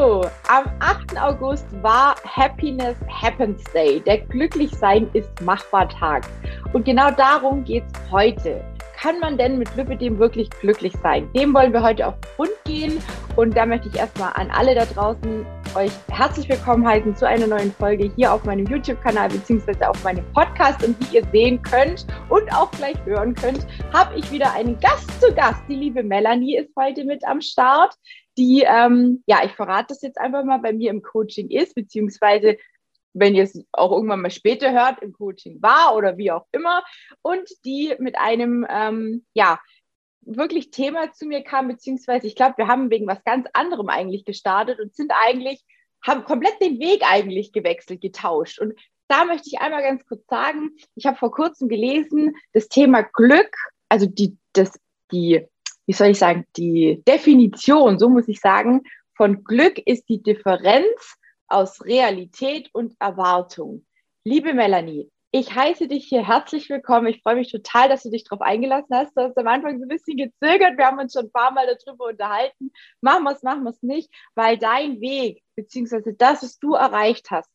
So, am 8. August war Happiness Happens Day. Der Glücklichsein ist machbar Tag. Und genau darum geht es heute. Kann man denn mit Lipidem wirklich glücklich sein? Dem wollen wir heute auf den Grund gehen. Und da möchte ich erstmal an alle da draußen euch herzlich willkommen heißen zu einer neuen Folge hier auf meinem YouTube-Kanal beziehungsweise auf meinem Podcast. Und wie ihr sehen könnt und auch gleich hören könnt, habe ich wieder einen Gast zu Gast. Die liebe Melanie ist heute mit am Start die, ähm, ja, ich verrate das jetzt einfach mal, bei mir im Coaching ist, beziehungsweise wenn ihr es auch irgendwann mal später hört, im Coaching war oder wie auch immer, und die mit einem, ähm, ja, wirklich Thema zu mir kam, beziehungsweise ich glaube, wir haben wegen was ganz anderem eigentlich gestartet und sind eigentlich, haben komplett den Weg eigentlich gewechselt, getauscht. Und da möchte ich einmal ganz kurz sagen, ich habe vor kurzem gelesen, das Thema Glück, also die, das, die wie soll ich sagen, die Definition, so muss ich sagen, von Glück ist die Differenz aus Realität und Erwartung. Liebe Melanie, ich heiße dich hier herzlich willkommen. Ich freue mich total, dass du dich darauf eingelassen hast. Du hast am Anfang so ein bisschen gezögert. Wir haben uns schon ein paar Mal darüber unterhalten. Machen wir es, machen wir es nicht, weil dein Weg, beziehungsweise das, was du erreicht hast,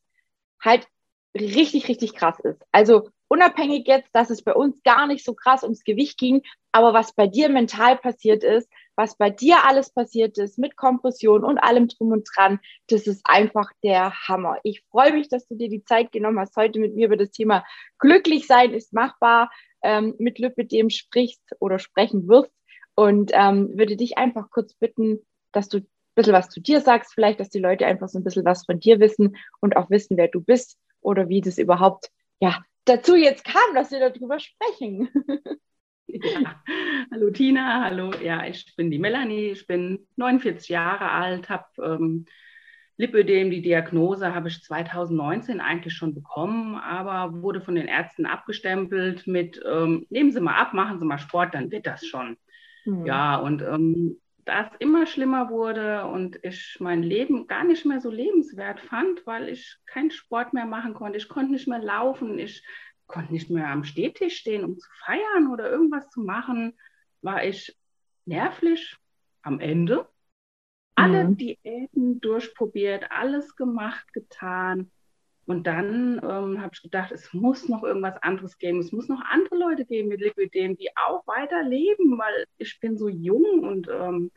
halt richtig, richtig krass ist. Also unabhängig jetzt, dass es bei uns gar nicht so krass ums Gewicht ging, aber was bei dir mental passiert ist, was bei dir alles passiert ist mit Kompression und allem drum und dran, das ist einfach der Hammer. Ich freue mich, dass du dir die Zeit genommen hast, heute mit mir über das Thema glücklich sein ist machbar ähm, mit Lipidem sprichst oder sprechen wirst und ähm, würde dich einfach kurz bitten, dass du ein bisschen was zu dir sagst, vielleicht, dass die Leute einfach so ein bisschen was von dir wissen und auch wissen, wer du bist oder wie das überhaupt ja, dazu jetzt kam, dass wir darüber sprechen. Ja. Hallo Tina, hallo. Ja, ich bin die Melanie, ich bin 49 Jahre alt, habe ähm, Lipödem, die Diagnose habe ich 2019 eigentlich schon bekommen, aber wurde von den Ärzten abgestempelt mit, ähm, nehmen Sie mal ab, machen Sie mal Sport, dann wird das schon. Mhm. Ja, und ähm, da es immer schlimmer wurde und ich mein Leben gar nicht mehr so lebenswert fand, weil ich keinen Sport mehr machen konnte. Ich konnte nicht mehr laufen, ich konnte nicht mehr am Stehtisch stehen, um zu feiern oder irgendwas zu machen, war ich nervlich am Ende. Alle mhm. Diäten durchprobiert, alles gemacht, getan. Und dann ähm, habe ich gedacht, es muss noch irgendwas anderes geben. Es muss noch andere Leute geben mit Lipidem, die auch weiter leben, weil ich bin so jung und ähm,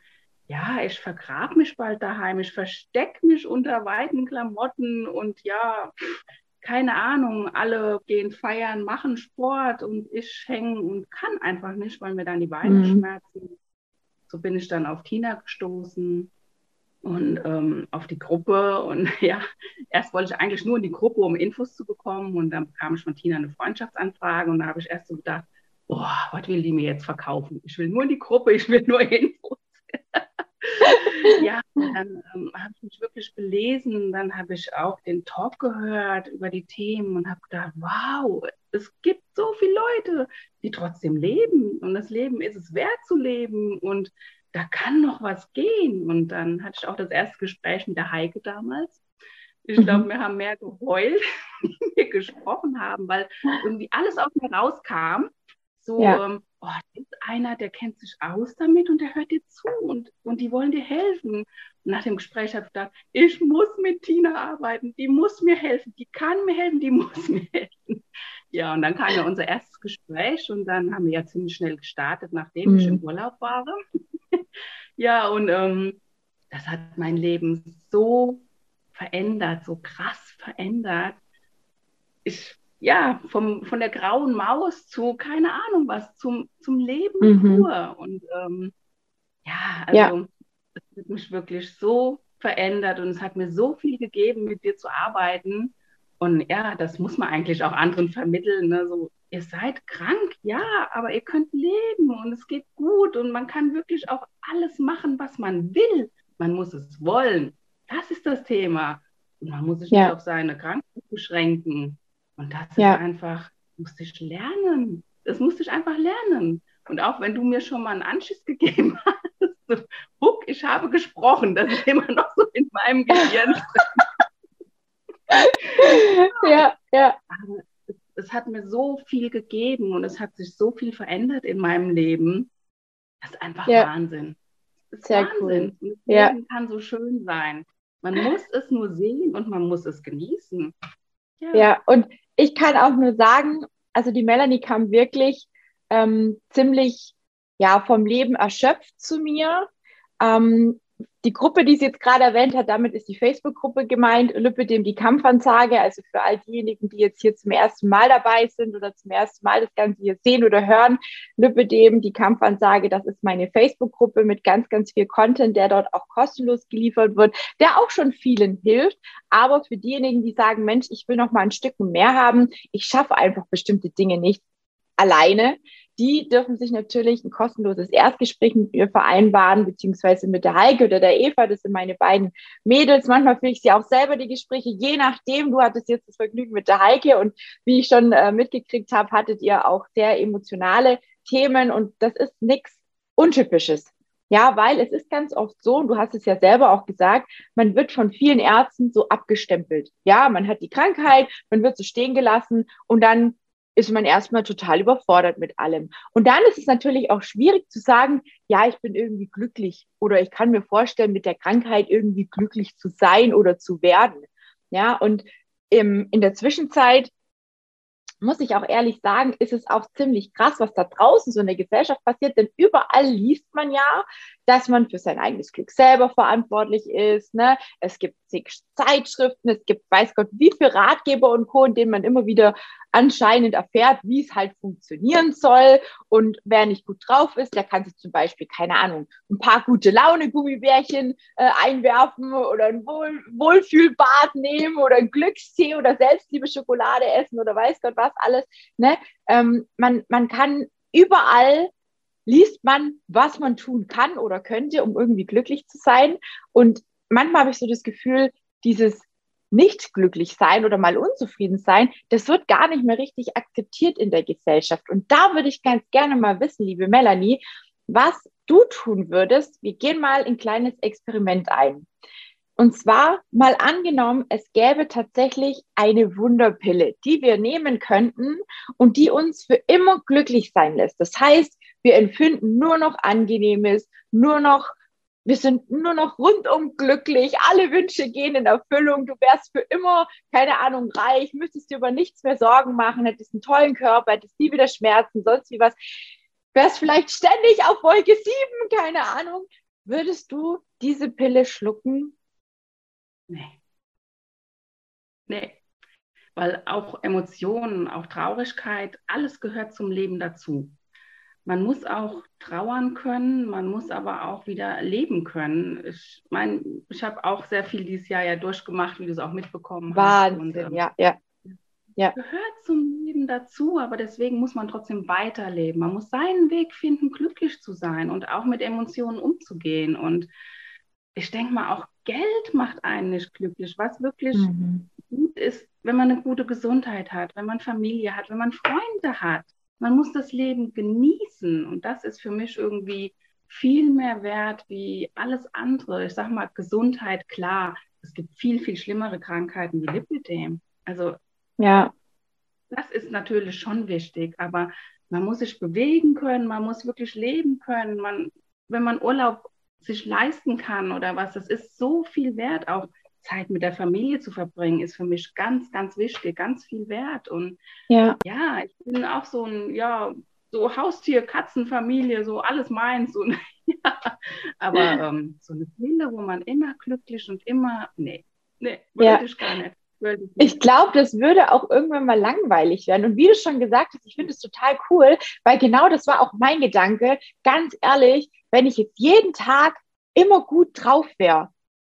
ja, ich vergrabe mich bald daheim. Ich verstecke mich unter weiten Klamotten und ja, keine Ahnung, alle gehen feiern, machen Sport und ich hänge und kann einfach nicht, weil mir dann die Beine mhm. schmerzen. So bin ich dann auf Tina gestoßen und ähm, auf die Gruppe. Und ja, erst wollte ich eigentlich nur in die Gruppe, um Infos zu bekommen. Und dann bekam ich von Tina eine Freundschaftsanfrage. Und da habe ich erst so gedacht, boah, was will die mir jetzt verkaufen? Ich will nur in die Gruppe, ich will nur Infos. ja, dann ähm, habe ich mich wirklich belesen. Dann habe ich auch den Talk gehört über die Themen und habe gedacht, wow, es gibt so viele Leute, die trotzdem leben. Und das Leben ist es wert zu leben. Und da kann noch was gehen. Und dann hatte ich auch das erste Gespräch mit der Heike damals. Ich glaube, mhm. wir haben mehr geheult, wie wir gesprochen haben, weil irgendwie alles aus mir rauskam. So, ja. ähm, oh, da ist einer, der kennt sich aus damit und der hört dir zu und, und die wollen dir helfen. Nach dem Gespräch habe ich gedacht, ich muss mit Tina arbeiten, die muss mir helfen, die kann mir helfen, die muss mir helfen. Ja, und dann kam ja unser erstes Gespräch und dann haben wir ja ziemlich schnell gestartet, nachdem mhm. ich im Urlaub war. ja, und ähm, das hat mein Leben so verändert, so krass verändert. Ich, ja, vom, von der grauen Maus zu, keine Ahnung was, zum, zum Leben mhm. pur. Und ähm, ja, also ja. Hat mich wirklich so verändert und es hat mir so viel gegeben, mit dir zu arbeiten. Und ja, das muss man eigentlich auch anderen vermitteln. Ne? So, ihr seid krank, ja, aber ihr könnt leben und es geht gut und man kann wirklich auch alles machen, was man will. Man muss es wollen. Das ist das Thema. Und man muss sich ja. nicht auf seine Krankheit beschränken. Und das ja. ist einfach, musste ich lernen. Das musste ich einfach lernen. Und auch wenn du mir schon mal einen Anschiss gegeben hast, so, Huck, ich habe gesprochen, das ist immer noch so in meinem Gehirn. ja, ja. Aber es hat mir so viel gegeben und es hat sich so viel verändert in meinem Leben. Das ist einfach ja. Wahnsinn. Das ist Sehr Wahnsinn. cool. Das ja. Leben kann so schön sein. Man muss es nur sehen und man muss es genießen. Ja, ja und ich kann auch nur sagen, also die Melanie kam wirklich ähm, ziemlich ja vom Leben erschöpft zu mir. Ähm, die Gruppe, die sie jetzt gerade erwähnt hat, damit ist die Facebook-Gruppe gemeint, Lüppedem die Kampfansage, also für all diejenigen, die jetzt hier zum ersten Mal dabei sind oder zum ersten Mal das Ganze hier sehen oder hören, Lüppedem die Kampfansage, das ist meine Facebook-Gruppe mit ganz, ganz viel Content, der dort auch kostenlos geliefert wird, der auch schon vielen hilft, aber für diejenigen, die sagen, Mensch, ich will noch mal ein Stück mehr haben, ich schaffe einfach bestimmte Dinge nicht alleine, die dürfen sich natürlich ein kostenloses Erstgespräch mit mir vereinbaren, beziehungsweise mit der Heike oder der Eva. Das sind meine beiden Mädels. Manchmal führe ich sie auch selber die Gespräche, je nachdem. Du hattest jetzt das Vergnügen mit der Heike und wie ich schon äh, mitgekriegt habe, hattet ihr auch sehr emotionale Themen und das ist nichts Untypisches. Ja, weil es ist ganz oft so, und du hast es ja selber auch gesagt, man wird von vielen Ärzten so abgestempelt. Ja, man hat die Krankheit, man wird so stehen gelassen und dann ist man erstmal total überfordert mit allem. Und dann ist es natürlich auch schwierig zu sagen, ja, ich bin irgendwie glücklich oder ich kann mir vorstellen, mit der Krankheit irgendwie glücklich zu sein oder zu werden. Ja, und im, in der Zwischenzeit muss ich auch ehrlich sagen, ist es auch ziemlich krass, was da draußen so in der Gesellschaft passiert, denn überall liest man ja, dass man für sein eigenes Glück selber verantwortlich ist. Ne? Es gibt zig Zeitschriften, es gibt weiß Gott wie viele Ratgeber und Co., in denen man immer wieder anscheinend erfährt, wie es halt funktionieren soll. Und wer nicht gut drauf ist, der kann sich zum Beispiel, keine Ahnung, ein paar gute Laune-Gummibärchen äh, einwerfen oder ein Wohl Wohlfühlbad nehmen oder ein Glückstee oder Selbstliebe-Schokolade essen oder weiß Gott was alles. Ne? Ähm, man, man kann überall liest man, was man tun kann oder könnte, um irgendwie glücklich zu sein. Und manchmal habe ich so das Gefühl, dieses nicht glücklich sein oder mal unzufrieden sein, das wird gar nicht mehr richtig akzeptiert in der Gesellschaft. Und da würde ich ganz gerne mal wissen, liebe Melanie, was du tun würdest. Wir gehen mal ein kleines Experiment ein. Und zwar mal angenommen, es gäbe tatsächlich eine Wunderpille, die wir nehmen könnten und die uns für immer glücklich sein lässt. Das heißt, wir empfinden nur noch Angenehmes, nur noch wir sind nur noch rundum glücklich, alle Wünsche gehen in Erfüllung, du wärst für immer, keine Ahnung, reich, müsstest dir über nichts mehr Sorgen machen, hättest einen tollen Körper, hättest nie wieder Schmerzen, sonst wie was, wärst vielleicht ständig auf Wolke 7, keine Ahnung. Würdest du diese Pille schlucken? Nee. Nee. Weil auch Emotionen, auch Traurigkeit, alles gehört zum Leben dazu man muss auch trauern können, man muss aber auch wieder leben können. Ich meine, ich habe auch sehr viel dieses Jahr ja durchgemacht, wie du es auch mitbekommen Wahnsinn, hast. Wahnsinn, ähm, ja, ja. Ja. Gehört zum Leben dazu, aber deswegen muss man trotzdem weiterleben. Man muss seinen Weg finden, glücklich zu sein und auch mit Emotionen umzugehen. Und ich denke mal, auch Geld macht einen nicht glücklich. Was wirklich mhm. gut ist, wenn man eine gute Gesundheit hat, wenn man Familie hat, wenn man Freunde hat man muss das Leben genießen. Und das ist für mich irgendwie viel mehr wert wie alles andere. Ich sage mal, Gesundheit, klar. Es gibt viel, viel schlimmere Krankheiten wie Lipidem. Also, ja. Das ist natürlich schon wichtig, aber man muss sich bewegen können, man muss wirklich leben können. Man, wenn man Urlaub sich leisten kann oder was, das ist so viel wert. Auch Zeit mit der Familie zu verbringen, ist für mich ganz, ganz wichtig, ganz viel wert. Und ja, ja ich bin auch so ein, ja, so Haustier, Katzenfamilie, so alles meins. Und, ja, aber ähm, so eine Seele, wo man immer glücklich und immer, nee, nee, würde ja. ich gar nicht. Ich glaube, das würde auch irgendwann mal langweilig werden. Und wie du schon gesagt hast, ich finde es total cool, weil genau das war auch mein Gedanke. Ganz ehrlich, wenn ich jetzt jeden Tag immer gut drauf wäre,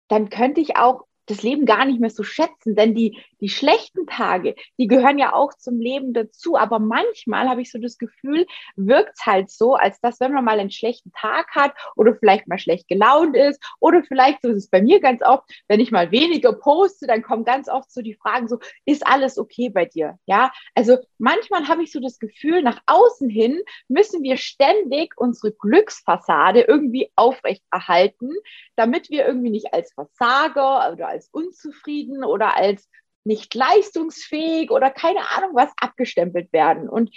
dann könnte ich auch das Leben gar nicht mehr so schätzen, denn die, die schlechten Tage, die gehören ja auch zum Leben dazu. Aber manchmal habe ich so das Gefühl, wirkt es halt so, als dass, wenn man mal einen schlechten Tag hat oder vielleicht mal schlecht gelaunt ist oder vielleicht, so ist es bei mir ganz oft, wenn ich mal weniger poste, dann kommen ganz oft so die Fragen so, ist alles okay bei dir? Ja, also manchmal habe ich so das Gefühl, nach außen hin müssen wir ständig unsere Glücksfassade irgendwie aufrechterhalten, damit wir irgendwie nicht als Versager oder als unzufrieden oder als nicht leistungsfähig oder keine Ahnung was abgestempelt werden. Und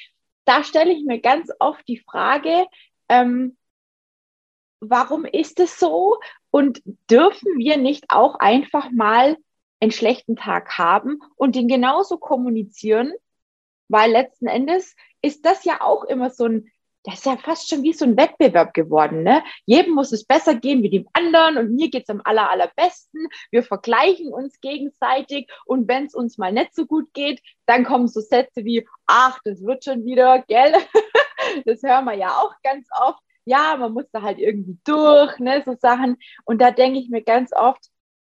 da stelle ich mir ganz oft die Frage, ähm, warum ist es so Und dürfen wir nicht auch einfach mal einen schlechten Tag haben und den genauso kommunizieren? Weil letzten Endes ist das ja auch immer so ein, das ist ja fast schon wie so ein Wettbewerb geworden. Ne? Jedem muss es besser gehen wie dem anderen und mir geht's am aller, allerbesten. Wir vergleichen uns gegenseitig und wenn es uns mal nicht so gut geht, dann kommen so Sätze wie, ach, das wird schon wieder, gell? das hören wir ja auch ganz oft. Ja, man muss da halt irgendwie durch, ne, so Sachen. Und da denke ich mir ganz oft,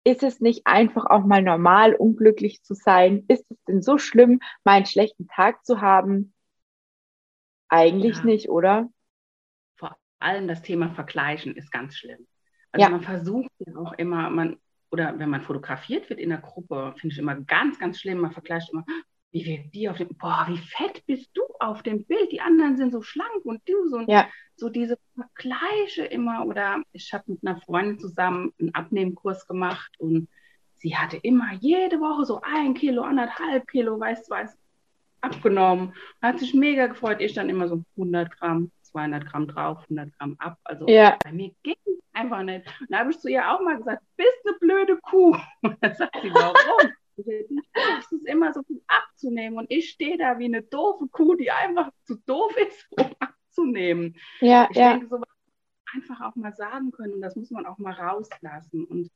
ist es nicht einfach auch mal normal, unglücklich zu sein? Ist es denn so schlimm, mal einen schlechten Tag zu haben? Eigentlich ja. nicht, oder? Vor allem das Thema Vergleichen ist ganz schlimm. Also ja. man versucht ja auch immer, man, oder wenn man fotografiert wird in der Gruppe, finde ich immer ganz, ganz schlimm. Man vergleicht immer, wie wird die auf dem, boah, wie fett bist du auf dem Bild? Die anderen sind so schlank und du so. Ja. So diese Vergleiche immer. Oder ich habe mit einer Freundin zusammen einen Abnehmkurs gemacht und sie hatte immer jede Woche so ein Kilo, anderthalb Kilo, weißt du was, abgenommen. Hat sich mega gefreut. Ich dann immer so 100 Gramm, 200 Gramm drauf, 100 Gramm ab. Also ja. bei mir ging es einfach nicht. Und da habe ich zu ihr auch mal gesagt, bist eine blöde Kuh. Und dann sagt sie, warum? Es immer so viel abzunehmen und ich stehe da wie eine doofe Kuh, die einfach zu doof ist, um abzunehmen. Ja, ich ja. denke, so einfach auch mal sagen können und das muss man auch mal rauslassen. Und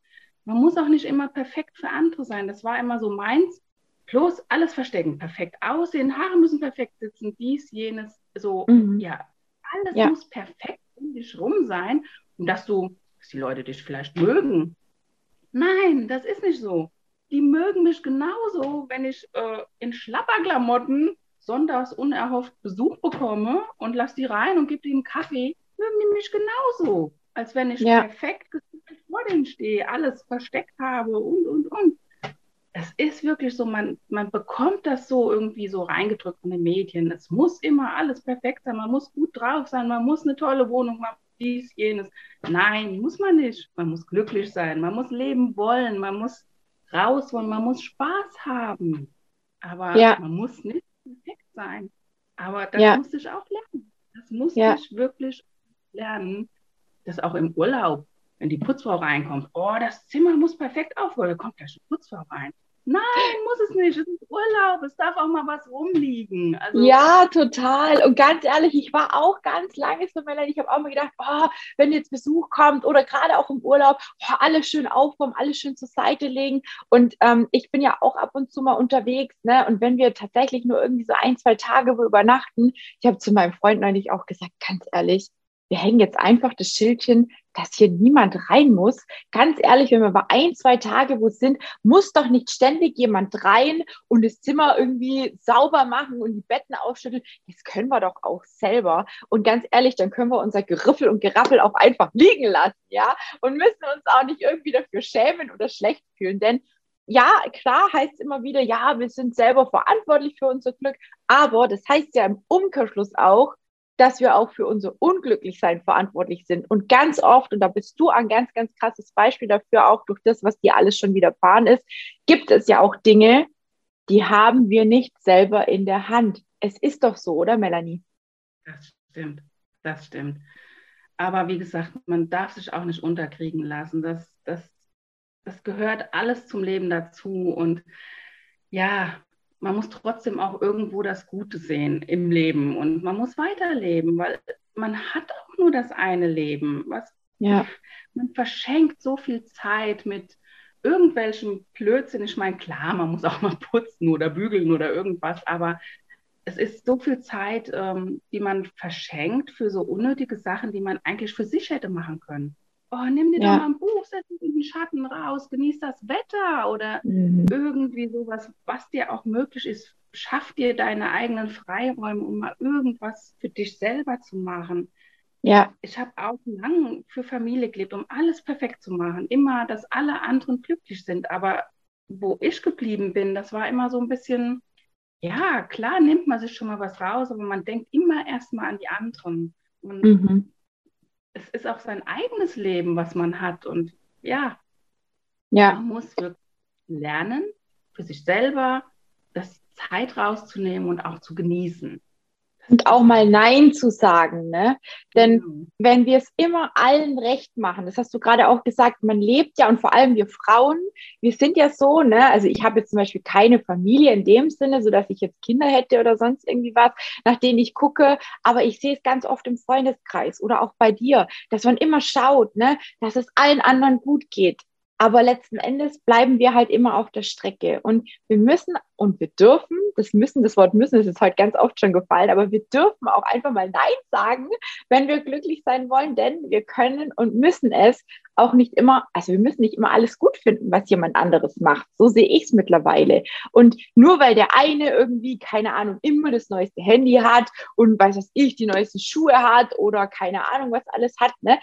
man muss auch nicht immer perfekt für andere sein. Das war immer so meins. Bloß alles verstecken, perfekt aussehen, Haare müssen perfekt sitzen, dies, jenes, so, mhm. ja, alles ja. muss perfekt um dich rum sein und dass du, dass die Leute dich vielleicht mögen. Nein, das ist nicht so die mögen mich genauso, wenn ich äh, in Schlapperklamotten sonntags unerhofft Besuch bekomme und lasse die rein und gebe ihnen Kaffee, mögen die mich genauso, als wenn ich ja. perfekt vor denen stehe, alles versteckt habe und, und, und. Es ist wirklich so, man, man bekommt das so irgendwie so reingedrückt von den Medien. Es muss immer alles perfekt sein, man muss gut drauf sein, man muss eine tolle Wohnung haben, dies, jenes. Nein, muss man nicht. Man muss glücklich sein, man muss leben wollen, man muss raus wollen, man muss Spaß haben. Aber ja. man muss nicht perfekt sein. Aber das ja. muss ich auch lernen. Das muss ja. ich wirklich lernen, dass auch im Urlaub, wenn die Putzfrau reinkommt, oh, das Zimmer muss perfekt aufgeräumt, da kommt gleich eine Putzfrau rein. Nein, muss es nicht. Es ist Urlaub. Es darf auch mal was rumliegen. Also, ja, total. Und ganz ehrlich, ich war auch ganz lange so, Melanie. Ich habe auch mal gedacht, oh, wenn jetzt Besuch kommt oder gerade auch im Urlaub, oh, alles schön aufräumen, alles schön zur Seite legen. Und ähm, ich bin ja auch ab und zu mal unterwegs. Ne? Und wenn wir tatsächlich nur irgendwie so ein, zwei Tage wo übernachten, ich habe zu meinem Freund neulich auch gesagt, ganz ehrlich, wir hängen jetzt einfach das Schildchen, dass hier niemand rein muss. Ganz ehrlich, wenn wir bei ein, zwei Tage wo sind, muss doch nicht ständig jemand rein und das Zimmer irgendwie sauber machen und die Betten aufschütteln. Das können wir doch auch selber. Und ganz ehrlich, dann können wir unser Geriffel und Geraffel auch einfach liegen lassen, ja? Und müssen uns auch nicht irgendwie dafür schämen oder schlecht fühlen. Denn ja, klar heißt immer wieder, ja, wir sind selber verantwortlich für unser Glück. Aber das heißt ja im Umkehrschluss auch, dass wir auch für unser Unglücklichsein verantwortlich sind. Und ganz oft, und da bist du ein ganz, ganz krasses Beispiel dafür, auch durch das, was dir alles schon widerfahren ist, gibt es ja auch Dinge, die haben wir nicht selber in der Hand. Es ist doch so, oder Melanie? Das stimmt, das stimmt. Aber wie gesagt, man darf sich auch nicht unterkriegen lassen. Das, das, das gehört alles zum Leben dazu. Und ja, man muss trotzdem auch irgendwo das Gute sehen im Leben und man muss weiterleben, weil man hat auch nur das eine Leben. Was, ja. Man verschenkt so viel Zeit mit irgendwelchen Blödsinn. Ich meine, klar, man muss auch mal putzen oder bügeln oder irgendwas, aber es ist so viel Zeit, ähm, die man verschenkt für so unnötige Sachen, die man eigentlich für sich hätte machen können oh, nimm dir ja. doch mal ein Buch, setz dich in den Schatten raus, genieß das Wetter oder mhm. irgendwie sowas, was dir auch möglich ist. Schaff dir deine eigenen Freiräume, um mal irgendwas für dich selber zu machen. Ja. Ich habe auch lange für Familie gelebt, um alles perfekt zu machen. Immer, dass alle anderen glücklich sind. Aber wo ich geblieben bin, das war immer so ein bisschen, ja, klar nimmt man sich schon mal was raus, aber man denkt immer erstmal an die anderen. Und mhm es ist auch sein eigenes Leben, was man hat. Und ja, ja. man muss wirklich lernen, für sich selber das Zeit rauszunehmen und auch zu genießen. Und auch mal Nein zu sagen, ne? Denn mhm. wenn wir es immer allen recht machen, das hast du gerade auch gesagt, man lebt ja und vor allem wir Frauen, wir sind ja so, ne? Also ich habe jetzt zum Beispiel keine Familie in dem Sinne, so dass ich jetzt Kinder hätte oder sonst irgendwie was, nach denen ich gucke, aber ich sehe es ganz oft im Freundeskreis oder auch bei dir, dass man immer schaut, ne? Dass es allen anderen gut geht. Aber letzten Endes bleiben wir halt immer auf der Strecke. Und wir müssen und wir dürfen, das müssen, das Wort müssen, das ist heute ganz oft schon gefallen, aber wir dürfen auch einfach mal Nein sagen, wenn wir glücklich sein wollen, denn wir können und müssen es auch nicht immer, also wir müssen nicht immer alles gut finden, was jemand anderes macht. So sehe ich es mittlerweile. Und nur weil der eine irgendwie, keine Ahnung, immer das neueste Handy hat und weiß was ich, die neuesten Schuhe hat oder keine Ahnung, was alles hat, ne,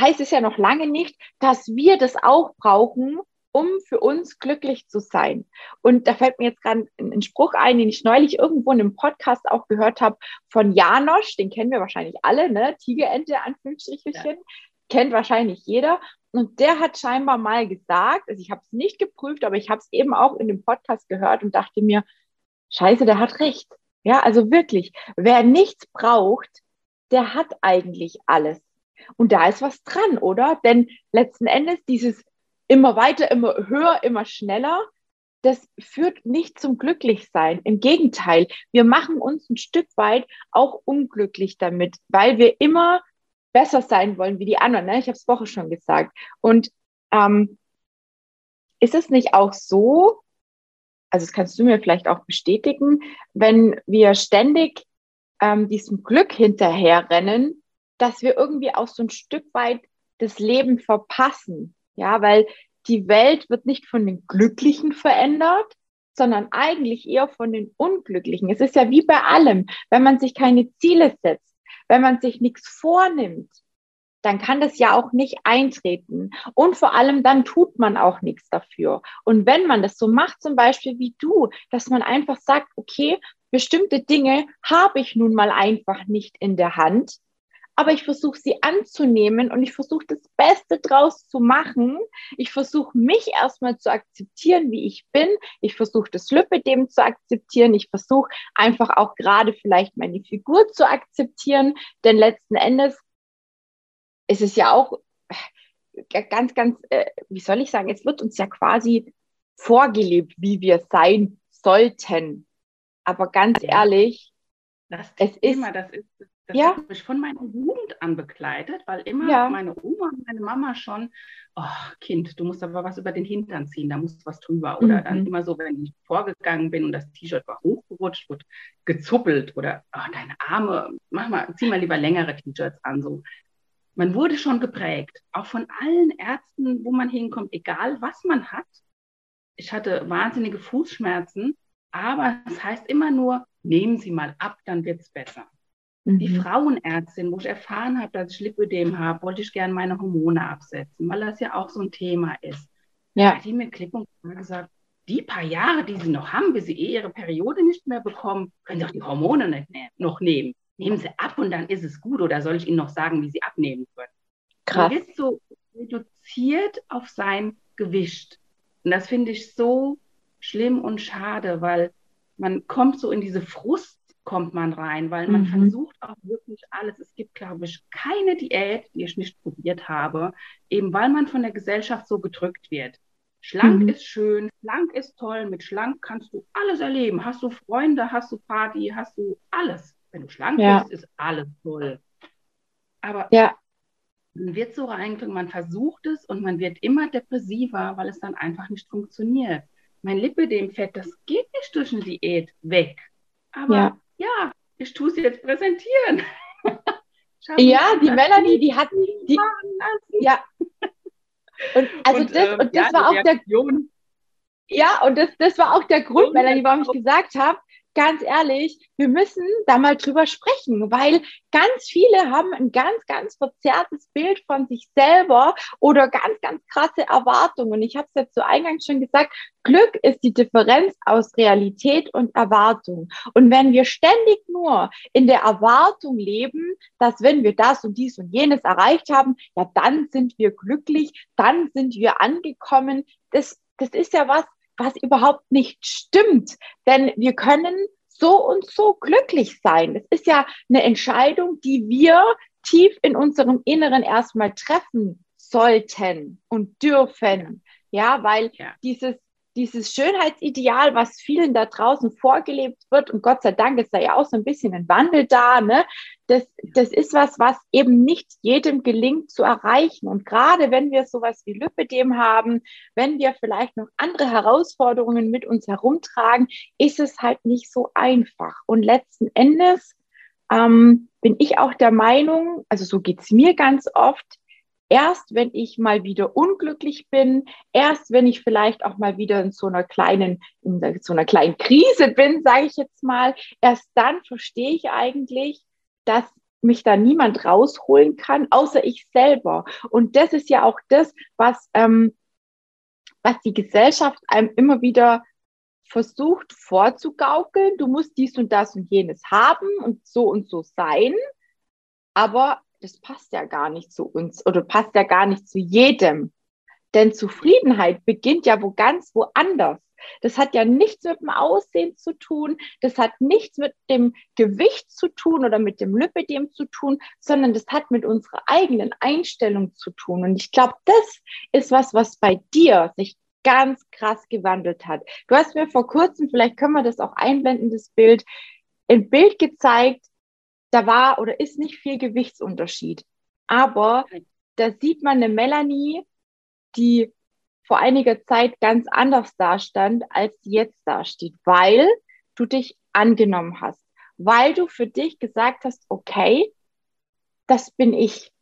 heißt es ja noch lange nicht, dass wir das auch brauchen, um für uns glücklich zu sein. Und da fällt mir jetzt gerade ein Spruch ein, den ich neulich irgendwo in einem Podcast auch gehört habe von Janosch, den kennen wir wahrscheinlich alle, ne? Tigerente, Anführungsstrichelchen, ja. kennt wahrscheinlich jeder. Und der hat scheinbar mal gesagt, also ich habe es nicht geprüft, aber ich habe es eben auch in dem Podcast gehört und dachte mir, scheiße, der hat recht. Ja, also wirklich, wer nichts braucht, der hat eigentlich alles. Und da ist was dran, oder? Denn letzten Endes dieses immer weiter, immer höher, immer schneller, das führt nicht zum Glücklichsein. Im Gegenteil, wir machen uns ein Stück weit auch unglücklich damit, weil wir immer besser sein wollen wie die anderen. Ne? Ich habe es vorher schon gesagt. Und ähm, ist es nicht auch so, also das kannst du mir vielleicht auch bestätigen, wenn wir ständig ähm, diesem Glück hinterherrennen, dass wir irgendwie auch so ein Stück weit das Leben verpassen. Ja, weil die Welt wird nicht von den Glücklichen verändert, sondern eigentlich eher von den Unglücklichen. Es ist ja wie bei allem, wenn man sich keine Ziele setzt, wenn man sich nichts vornimmt, dann kann das ja auch nicht eintreten. Und vor allem dann tut man auch nichts dafür. Und wenn man das so macht, zum Beispiel wie du, dass man einfach sagt, okay, bestimmte Dinge habe ich nun mal einfach nicht in der Hand, aber ich versuche sie anzunehmen und ich versuche das Beste draus zu machen. Ich versuche mich erstmal zu akzeptieren, wie ich bin. Ich versuche das Lüppedem zu akzeptieren. Ich versuche einfach auch gerade vielleicht meine Figur zu akzeptieren, denn letzten Endes ist es ja auch äh, ganz, ganz, äh, wie soll ich sagen, es wird uns ja quasi vorgelebt, wie wir sein sollten. Aber ganz ehrlich, das es Thema, ist, das ist das ja. hat mich von meiner Jugend an begleitet, weil immer ja. meine Oma und meine Mama schon, oh Kind, du musst aber was über den Hintern ziehen, da musst du was drüber. Oder mhm. dann immer so, wenn ich vorgegangen bin und das T-Shirt war hochgerutscht, wurde gezuppelt oder oh, deine Arme, mach mal, zieh mal lieber längere T-Shirts an. So. Man wurde schon geprägt, auch von allen Ärzten, wo man hinkommt, egal was man hat. Ich hatte wahnsinnige Fußschmerzen, aber es das heißt immer nur, nehmen Sie mal ab, dann wird es besser. Die mhm. Frauenärztin, wo ich erfahren habe, dass ich Lipödem habe, wollte ich gerne meine Hormone absetzen, weil das ja auch so ein Thema ist. Ja. Hat die mir klipp und klar gesagt, die paar Jahre, die sie noch haben, bis sie eh ihre Periode nicht mehr bekommen, können sie auch die Hormone nicht ne noch nehmen. Nehmen sie ab und dann ist es gut oder soll ich ihnen noch sagen, wie sie abnehmen können? Krass. Man wird so reduziert auf sein Gewicht. Und das finde ich so schlimm und schade, weil man kommt so in diese Frust kommt man rein, weil man mhm. versucht auch wirklich alles. Es gibt, glaube ich, keine Diät, die ich nicht probiert habe, eben weil man von der Gesellschaft so gedrückt wird. Schlank mhm. ist schön, schlank ist toll, mit schlank kannst du alles erleben. Hast du Freunde, hast du Party, hast du alles. Wenn du schlank ja. bist, ist alles toll. Aber ja. man wird so reingedrückt, man versucht es und man wird immer depressiver, weil es dann einfach nicht funktioniert. Mein Lipidem-Fett, das geht nicht durch eine Diät weg. Aber ja ja, ich tue es jetzt präsentieren. ja, die Melanie, die hat die, ja. Und also und, das, ähm, und das ja, war auch der ja, und das, das war auch der Grund, Melanie, warum ich gesagt habe, ganz ehrlich, wir müssen da mal drüber sprechen, weil ganz viele haben ein ganz, ganz verzerrtes Bild von sich selber oder ganz, ganz krasse Erwartungen. Ich habe es ja zu Eingang schon gesagt, Glück ist die Differenz aus Realität und Erwartung. Und wenn wir ständig nur in der Erwartung leben, dass wenn wir das und dies und jenes erreicht haben, ja, dann sind wir glücklich, dann sind wir angekommen, das, das ist ja was, was überhaupt nicht stimmt. Denn wir können so und so glücklich sein. Das ist ja eine Entscheidung, die wir tief in unserem Inneren erstmal treffen sollten und dürfen. Ja, weil ja. dieses dieses Schönheitsideal, was vielen da draußen vorgelebt wird, und Gott sei Dank ist da ja auch so ein bisschen ein Wandel da, ne? das, das ist was, was eben nicht jedem gelingt zu erreichen. Und gerade wenn wir sowas wie Lipidem haben, wenn wir vielleicht noch andere Herausforderungen mit uns herumtragen, ist es halt nicht so einfach. Und letzten Endes ähm, bin ich auch der Meinung, also so geht es mir ganz oft, erst wenn ich mal wieder unglücklich bin, erst wenn ich vielleicht auch mal wieder in so einer kleinen, in so einer kleinen Krise bin, sage ich jetzt mal, erst dann verstehe ich eigentlich, dass mich da niemand rausholen kann, außer ich selber. Und das ist ja auch das, was, ähm, was die Gesellschaft einem immer wieder versucht vorzugaukeln. Du musst dies und das und jenes haben und so und so sein. Aber das passt ja gar nicht zu uns oder passt ja gar nicht zu jedem. Denn Zufriedenheit beginnt ja wo ganz woanders. Das hat ja nichts mit dem Aussehen zu tun, das hat nichts mit dem Gewicht zu tun oder mit dem Lipidem zu tun, sondern das hat mit unserer eigenen Einstellung zu tun. Und ich glaube, das ist was, was bei dir sich ganz krass gewandelt hat. Du hast mir vor kurzem, vielleicht können wir das auch einblenden, das Bild, ein Bild gezeigt, da war oder ist nicht viel Gewichtsunterschied. Aber da sieht man eine Melanie, die vor einiger Zeit ganz anders dastand, als sie jetzt dasteht, weil du dich angenommen hast, weil du für dich gesagt hast, okay, das bin ich.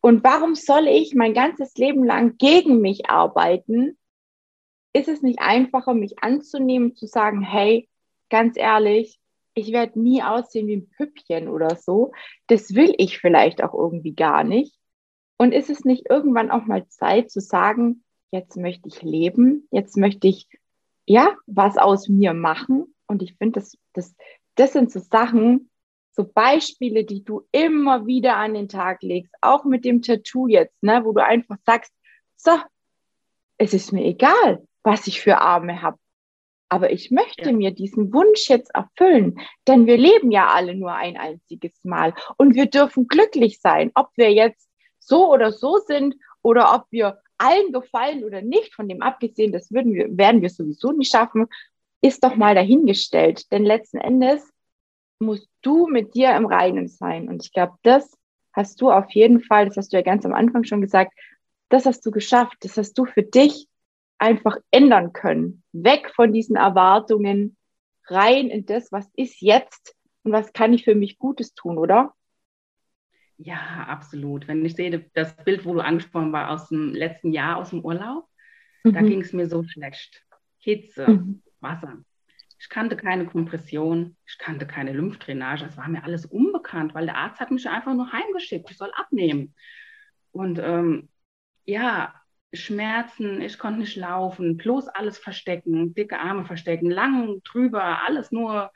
Und warum soll ich mein ganzes Leben lang gegen mich arbeiten? Ist es nicht einfacher, mich anzunehmen, zu sagen, hey, ganz ehrlich, ich werde nie aussehen wie ein Püppchen oder so. Das will ich vielleicht auch irgendwie gar nicht. Und ist es nicht irgendwann auch mal Zeit zu sagen, jetzt möchte ich leben, jetzt möchte ich ja was aus mir machen? Und ich finde, das, das, das sind so Sachen, so Beispiele, die du immer wieder an den Tag legst, auch mit dem Tattoo jetzt, ne, wo du einfach sagst, so, es ist mir egal, was ich für Arme habe. Aber ich möchte ja. mir diesen Wunsch jetzt erfüllen, denn wir leben ja alle nur ein einziges Mal und wir dürfen glücklich sein, ob wir jetzt so oder so sind oder ob wir allen gefallen oder nicht, von dem abgesehen, das würden wir, werden wir sowieso nicht schaffen, ist doch mal dahingestellt. Denn letzten Endes musst du mit dir im Reinen sein. Und ich glaube, das hast du auf jeden Fall, das hast du ja ganz am Anfang schon gesagt, das hast du geschafft, das hast du für dich einfach ändern können. Weg von diesen Erwartungen, rein in das, was ist jetzt und was kann ich für mich Gutes tun, oder? Ja, absolut. Wenn ich sehe, das Bild, wo du angesprochen war aus dem letzten Jahr, aus dem Urlaub, mhm. da ging es mir so schlecht. Hitze, mhm. Wasser. Ich kannte keine Kompression, ich kannte keine Lymphdrainage. Das war mir alles unbekannt, weil der Arzt hat mich einfach nur heimgeschickt. Ich soll abnehmen. Und ähm, ja, Schmerzen, ich konnte nicht laufen, bloß alles verstecken, dicke Arme verstecken, lang drüber, alles nur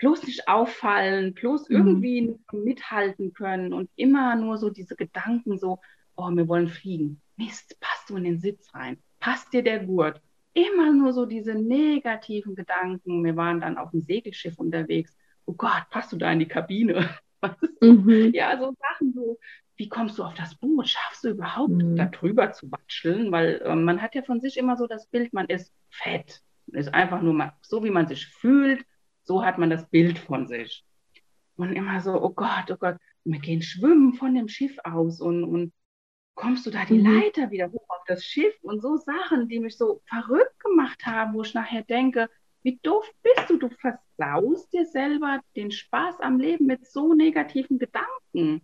bloß nicht auffallen, bloß mhm. irgendwie mithalten können und immer nur so diese Gedanken so, oh, wir wollen fliegen. Mist, passt du in den Sitz rein? Passt dir der Gurt? Immer nur so diese negativen Gedanken. Wir waren dann auf dem Segelschiff unterwegs. Oh Gott, passt du da in die Kabine? Mhm. Ja, so Sachen so, wie kommst du auf das Boot? Schaffst du überhaupt mhm. da drüber zu watscheln? Weil äh, man hat ja von sich immer so das Bild, man ist fett. Man ist einfach nur mal, so, wie man sich fühlt, so hat man das Bild von sich. Und immer so, oh Gott, oh Gott, wir gehen schwimmen von dem Schiff aus und, und kommst du da die mhm. Leiter wieder hoch auf das Schiff und so Sachen, die mich so verrückt gemacht haben, wo ich nachher denke, wie doof bist du? Du versaust dir selber den Spaß am Leben mit so negativen Gedanken.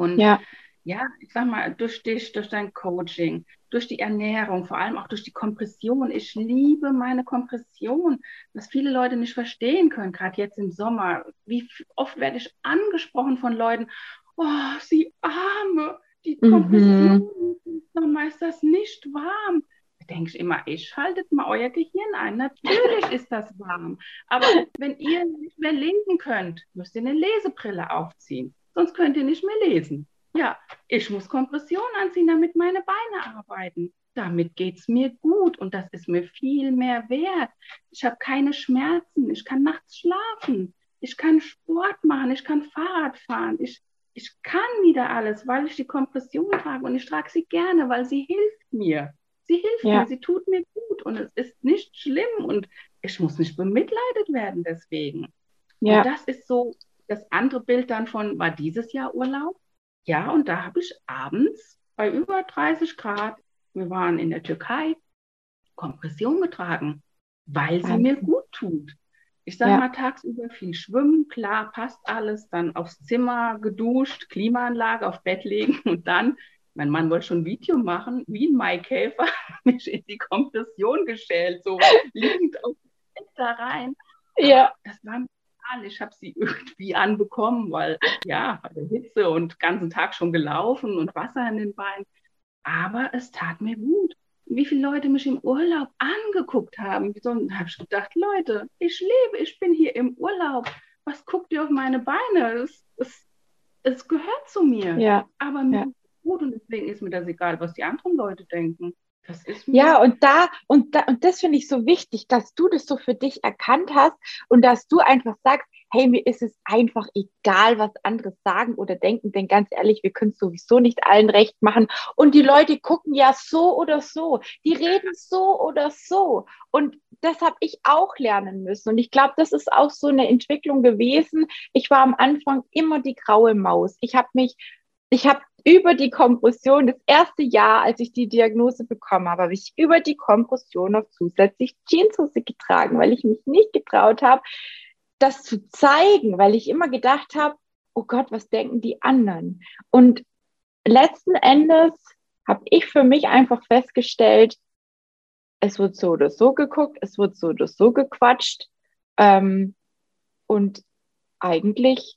Und ja. ja, ich sag mal, durch dich, durch dein Coaching, durch die Ernährung, vor allem auch durch die Kompression. Ich liebe meine Kompression, was viele Leute nicht verstehen können, gerade jetzt im Sommer. Wie oft werde ich angesprochen von Leuten, oh, sie arme, die mhm. Kompression, mhm. ist das nicht warm. Da denke ich immer, ich schaltet mal euer Gehirn ein. Natürlich ist das warm. Aber wenn ihr nicht mehr lesen könnt, müsst ihr eine Lesebrille aufziehen sonst könnt ihr nicht mehr lesen. Ja, ich muss Kompression anziehen, damit meine Beine arbeiten. damit geht es mir gut und das ist mir viel mehr wert. Ich habe keine Schmerzen, ich kann nachts schlafen, ich kann Sport machen, ich kann Fahrrad fahren, ich, ich kann wieder alles, weil ich die Kompression trage und ich trage sie gerne, weil sie hilft mir. Sie hilft ja. mir, sie tut mir gut und es ist nicht schlimm und ich muss nicht bemitleidet werden deswegen. Ja. Und das ist so das andere Bild dann von, war dieses Jahr Urlaub? Ja, und da habe ich abends bei über 30 Grad, wir waren in der Türkei, Kompression getragen, weil sie mir gut tut. Ich sage ja. mal tagsüber viel schwimmen, klar, passt alles, dann aufs Zimmer geduscht, Klimaanlage auf Bett legen und dann, mein Mann wollte schon ein Video machen, wie ein Maikäfer, mich in die Kompression geschält, so liegend auf Bett da rein. Ja. das war mir egal, ich habe sie irgendwie anbekommen, weil ja, bei der Hitze und den ganzen Tag schon gelaufen und Wasser in den Beinen. Aber es tat mir gut wie viele Leute mich im Urlaub angeguckt haben. So, habe ich gedacht, Leute, ich lebe, ich bin hier im Urlaub. Was guckt ihr auf meine Beine? Es, es, es gehört zu mir. Ja. Aber mir ja. gut und deswegen ist mir das egal, was die anderen Leute denken. Ja, und da, und da, und das finde ich so wichtig, dass du das so für dich erkannt hast und dass du einfach sagst, hey, mir ist es einfach egal, was andere sagen oder denken, denn ganz ehrlich, wir können es sowieso nicht allen recht machen. Und die Leute gucken ja so oder so, die reden so oder so. Und das habe ich auch lernen müssen. Und ich glaube, das ist auch so eine Entwicklung gewesen. Ich war am Anfang immer die graue Maus. Ich habe mich, ich habe über die Kompression, das erste Jahr, als ich die Diagnose bekommen habe, habe ich über die Kompression noch zusätzlich Jeanshose getragen, weil ich mich nicht getraut habe, das zu zeigen, weil ich immer gedacht habe, oh Gott, was denken die anderen? Und letzten Endes habe ich für mich einfach festgestellt, es wird so oder so geguckt, es wird so oder so gequatscht. Ähm, und eigentlich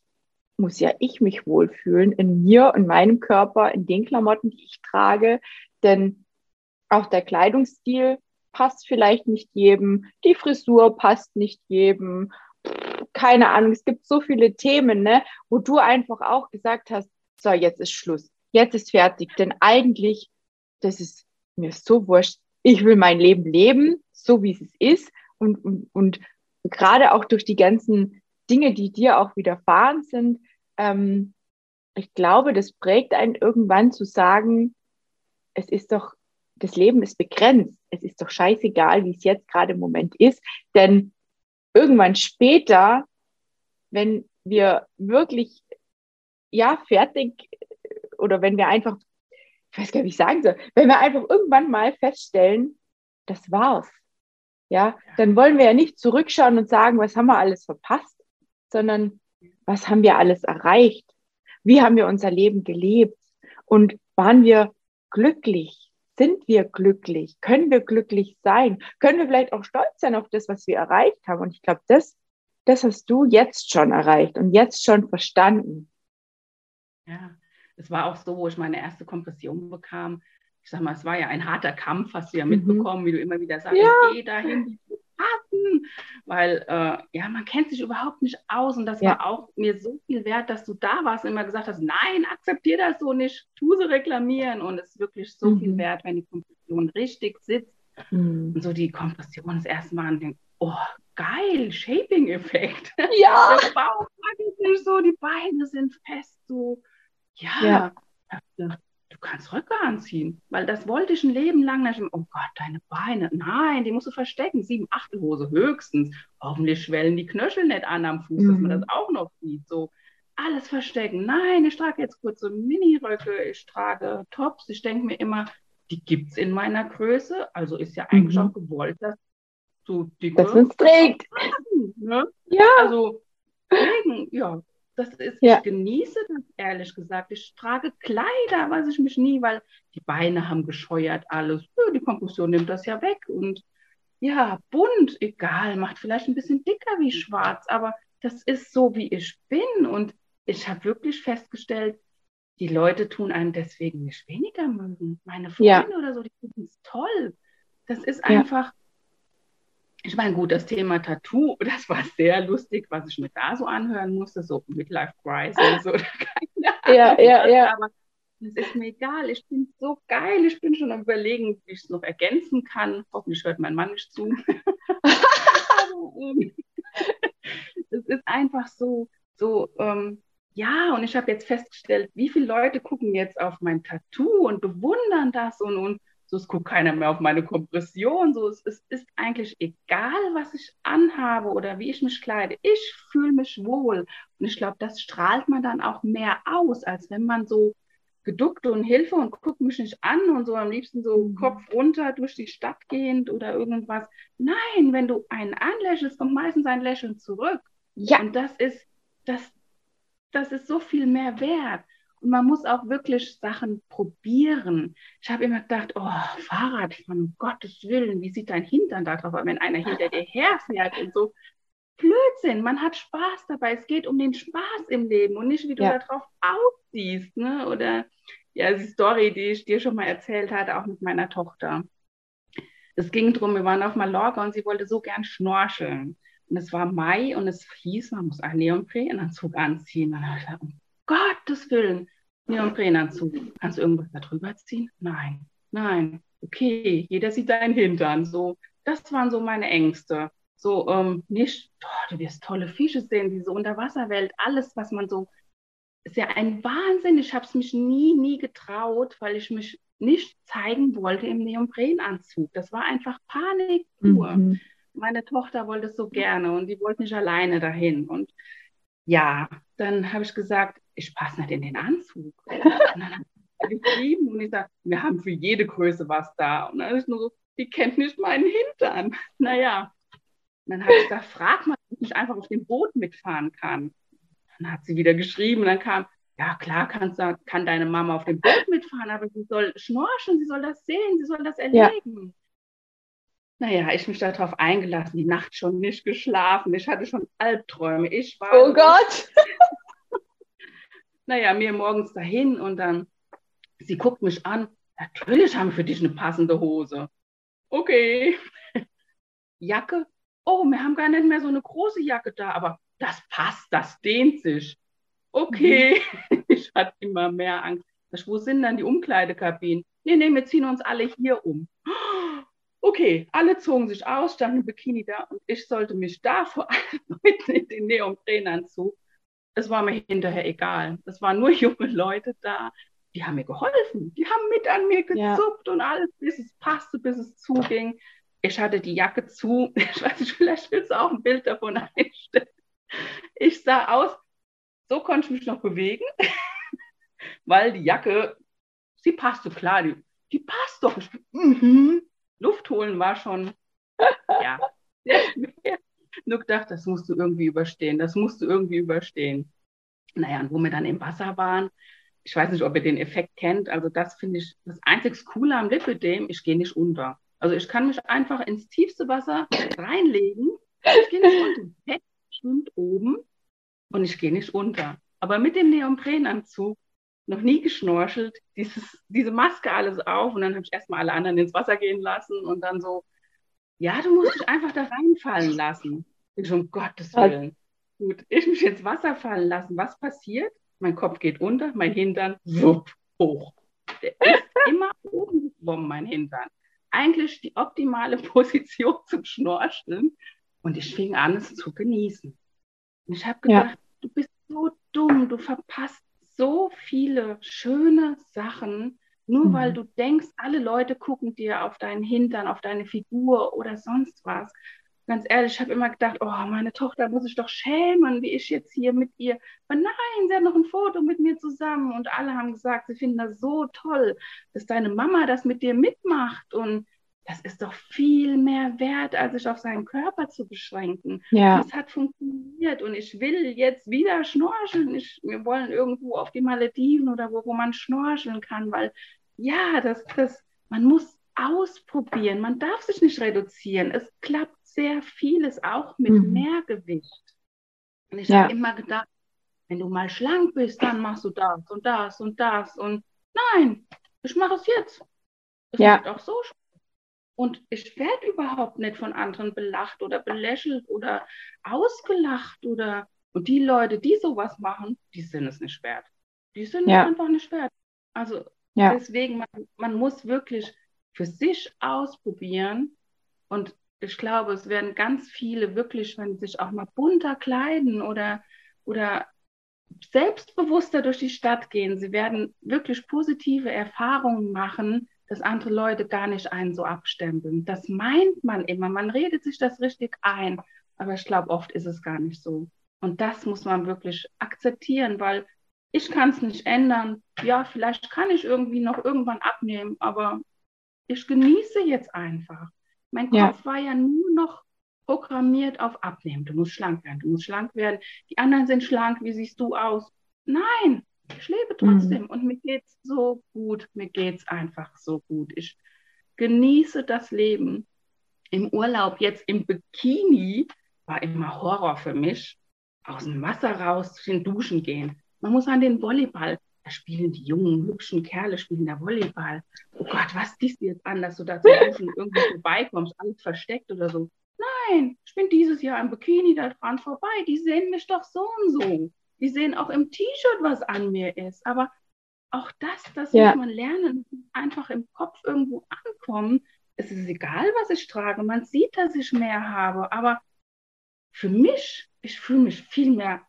muss ja ich mich wohlfühlen in mir und meinem Körper, in den Klamotten, die ich trage. Denn auch der Kleidungsstil passt vielleicht nicht jedem, die Frisur passt nicht jedem. Keine Ahnung, es gibt so viele Themen, ne, wo du einfach auch gesagt hast, so, jetzt ist Schluss, jetzt ist fertig, denn eigentlich, das ist mir so wurscht, ich will mein Leben leben, so wie es ist. Und, und, und gerade auch durch die ganzen Dinge, die dir auch widerfahren sind, ähm, ich glaube, das prägt einen irgendwann zu sagen, es ist doch, das Leben ist begrenzt. Es ist doch scheißegal, wie es jetzt gerade im Moment ist, denn irgendwann später, wenn wir wirklich ja fertig oder wenn wir einfach, ich weiß gar nicht, wie ich sagen soll, wenn wir einfach irgendwann mal feststellen, das war's. Ja, dann wollen wir ja nicht zurückschauen und sagen, was haben wir alles verpasst, sondern was haben wir alles erreicht? Wie haben wir unser Leben gelebt? Und waren wir glücklich? sind wir glücklich? Können wir glücklich sein? Können wir vielleicht auch stolz sein auf das, was wir erreicht haben? Und ich glaube, das, das hast du jetzt schon erreicht und jetzt schon verstanden. Ja, es war auch so, wo ich meine erste Kompression bekam. Ich sag mal, es war ja ein harter Kampf, hast du ja mhm. mitbekommen, mhm. wie du immer wieder sagst, ja. geh dahin, hatten, weil äh, ja, man kennt sich überhaupt nicht aus und das ja. war auch mir so viel wert, dass du da warst und immer gesagt hast, nein, akzeptier das so nicht, tu sie reklamieren und es ist wirklich so mhm. viel wert, wenn die Kompression richtig sitzt mhm. und so die Kompression das erste Mal denkt, oh, geil, Shaping-Effekt. Ja. Der Bauch ist so, die Beine sind fest, so, ja. ja du kannst Röcke anziehen, weil das wollte ich ein Leben lang nicht. Oh Gott, deine Beine, nein, die musst du verstecken, sieben Achtelhose höchstens. Hoffentlich schwellen die Knöchel nicht an am Fuß, mhm. dass man mhm. das auch noch sieht. So alles verstecken. Nein, ich trage jetzt kurze Mini-Röcke, ich trage Tops. Ich denke mir immer, die gibt es in meiner Größe, also ist ja eigentlich mhm. auch gewollt, dass du die es trägt. Ne? Ja. Also, deswegen, ja, das ist, ja. ich genieße das ehrlich gesagt. Ich trage Kleider, weiß ich mich nie, weil die Beine haben gescheuert alles. die Kompression nimmt das ja weg. Und ja, bunt, egal, macht vielleicht ein bisschen dicker wie schwarz, aber das ist so, wie ich bin. Und ich habe wirklich festgestellt, die Leute tun einen deswegen nicht weniger mögen. Meine Freunde ja. oder so, die finden es toll. Das ist ja. einfach, ich meine, gut, das Thema Tattoo, das war sehr lustig, was ich mir da so anhören musste, so Midlife Crisis oder keine Ahnung. Ja, ja, ja. Aber Es ist mir egal, ich bin so geil, ich bin schon am überlegen, wie ich es noch ergänzen kann. Hoffentlich hört mein Mann nicht zu. Ähm, es ist einfach so, so, ähm, ja, und ich habe jetzt festgestellt, wie viele Leute gucken jetzt auf mein Tattoo und bewundern das und, und so, es guckt keiner mehr auf meine Kompression. So, es, es ist eigentlich egal, was ich anhabe oder wie ich mich kleide. Ich fühle mich wohl. Und ich glaube, das strahlt man dann auch mehr aus, als wenn man so geduckt und Hilfe und guckt mich nicht an und so am liebsten so mhm. Kopf runter durch die Stadt gehend oder irgendwas. Nein, wenn du einen anlächelst, kommt meistens ein Lächeln zurück. Ja. Und das ist, das, das ist so viel mehr wert. Und man muss auch wirklich Sachen probieren. Ich habe immer gedacht, oh, Fahrradfahren, um Gottes Willen, wie sieht dein Hintern da drauf aus, wenn einer hinter dir herfährt und so. Blödsinn, man hat Spaß dabei. Es geht um den Spaß im Leben und nicht, wie du ja. darauf aussiehst. Ne? Oder ja, die Story, die ich dir schon mal erzählt hatte, auch mit meiner Tochter. Es ging darum, wir waren auf Mallorca und sie wollte so gern schnorcheln. Und es war Mai und es hieß, man muss einen Neoprenanzug anziehen. Und dann habe ich gesagt, um Gottes Willen, Neoprenanzug. Kannst du irgendwas da drüber ziehen? Nein, nein. Okay, jeder sieht deinen Hintern. So, das waren so meine Ängste. So, ähm, nicht, oh, du wirst tolle Fische sehen, diese Unterwasserwelt, alles, was man so, ist ja ein Wahnsinn. Ich habe es mich nie, nie getraut, weil ich mich nicht zeigen wollte im Neoprenanzug. Das war einfach Panik pur. Mhm. Meine Tochter wollte es so gerne und die wollte nicht alleine dahin. Und ja, dann habe ich gesagt, ich passe nicht in den Anzug. Und dann hat sie geschrieben und ich sage, wir haben für jede Größe was da. Und dann ist nur so, die kennt nicht meinen Hintern. Naja, dann habe ich gesagt, frag mal, ob ich einfach auf dem Boot mitfahren kann. Dann hat sie wieder geschrieben und dann kam, ja klar kannst, kann deine Mama auf dem Boot mitfahren, aber sie soll schnorcheln, sie soll das sehen, sie soll das erleben. Ja. Naja, ich mich darauf eingelassen, die Nacht schon nicht geschlafen, ich hatte schon Albträume. Ich war. Oh Gott! naja, mir morgens dahin und dann, sie guckt mich an, natürlich haben wir für dich eine passende Hose. Okay. Jacke, oh, wir haben gar nicht mehr so eine große Jacke da, aber das passt, das dehnt sich. Okay. Mhm. Ich hatte immer mehr Angst. Wo sind dann die Umkleidekabinen? Nee, nee, wir ziehen uns alle hier um. Okay, alle zogen sich aus, standen im Bikini da und ich sollte mich da vor allem Leuten in den Neoprenanzug es war mir hinterher egal. Es waren nur junge Leute da, die haben mir geholfen. Die haben mit an mir gezupft ja. und alles, bis es passte, bis es zuging. Ich hatte die Jacke zu. Ich weiß nicht, vielleicht willst du auch ein Bild davon einstellen. Ich sah aus, so konnte ich mich noch bewegen, weil die Jacke, sie passte klar, die, die passt doch. Mhm. Luft holen war schon, ja, sehr schwer nur gedacht, das musst du irgendwie überstehen, das musst du irgendwie überstehen. Naja, und wo wir dann im Wasser waren, ich weiß nicht, ob ihr den Effekt kennt, also das finde ich das einzig Coole am Lipidem, ich gehe nicht unter. Also ich kann mich einfach ins tiefste Wasser reinlegen, ich gehe nicht unter. Fett schwimmt oben und ich gehe nicht unter. Aber mit dem Neoprenanzug noch nie geschnorchelt, dieses, diese Maske alles auf und dann habe ich erstmal alle anderen ins Wasser gehen lassen und dann so, ja, du musst dich einfach da reinfallen lassen. Ich um Gottes Willen. Gut, ich mich ins Wasser fallen lassen. Was passiert? Mein Kopf geht unter, mein Hintern wupp, hoch. Der ist immer oben geschwommen, mein Hintern. Eigentlich die optimale Position zum Schnorcheln. Und ich fing an, es zu genießen. Und ich habe gedacht, ja. du bist so dumm, du verpasst so viele schöne Sachen, nur mhm. weil du denkst, alle Leute gucken dir auf deinen Hintern, auf deine Figur oder sonst was. Ganz ehrlich, ich habe immer gedacht, oh, meine Tochter muss sich doch schämen, wie ich jetzt hier mit ihr. Aber nein, sie hat noch ein Foto mit mir zusammen und alle haben gesagt, sie finden das so toll, dass deine Mama das mit dir mitmacht und das ist doch viel mehr wert, als sich auf seinen Körper zu beschränken. Ja. Das hat funktioniert und ich will jetzt wieder schnorcheln. Ich, wir wollen irgendwo auf die Malediven oder wo, wo man schnorcheln kann, weil ja, das, das, man muss ausprobieren. Man darf sich nicht reduzieren. Es klappt sehr vieles auch mit mhm. Mehrgewicht. Und ich ja. habe immer gedacht, wenn du mal schlank bist, dann machst du das und das und das. Und nein, ich mache es jetzt. Es ja. macht auch so Spaß. Und ich werde überhaupt nicht von anderen belacht oder belächelt oder ausgelacht oder und die Leute, die sowas machen, die sind es nicht wert. Die sind ja. einfach nicht wert. Also ja. deswegen, man, man muss wirklich für sich ausprobieren. Und ich glaube, es werden ganz viele wirklich, wenn sie sich auch mal bunter kleiden oder, oder selbstbewusster durch die Stadt gehen, sie werden wirklich positive Erfahrungen machen, dass andere Leute gar nicht einen so abstempeln. Das meint man immer. Man redet sich das richtig ein. Aber ich glaube, oft ist es gar nicht so. Und das muss man wirklich akzeptieren, weil ich kann es nicht ändern. Ja, vielleicht kann ich irgendwie noch irgendwann abnehmen, aber ich genieße jetzt einfach. Mein ja. Kopf war ja nur noch programmiert auf Abnehmen. Du musst schlank werden, du musst schlank werden. Die anderen sind schlank, wie siehst du aus? Nein, ich lebe trotzdem mhm. und mir geht es so gut. Mir geht es einfach so gut. Ich genieße das Leben. Im Urlaub jetzt im Bikini war immer Horror für mich. Aus dem Wasser raus zu den Duschen gehen. Man muss an den Volleyball. Da spielen die jungen, hübschen Kerle, spielen da Volleyball. Oh Gott, was ziehst du jetzt an, dass du da zu Duschen irgendwie vorbeikommst, alles versteckt oder so? Nein, ich bin dieses Jahr im Bikini da dran vorbei. Die sehen mich doch so und so. Die sehen auch im T-Shirt, was an mir ist. Aber auch das, das ja. muss man lernen, einfach im Kopf irgendwo ankommen. Es ist egal, was ich trage. Man sieht, dass ich mehr habe. Aber für mich, ich fühle mich viel mehr,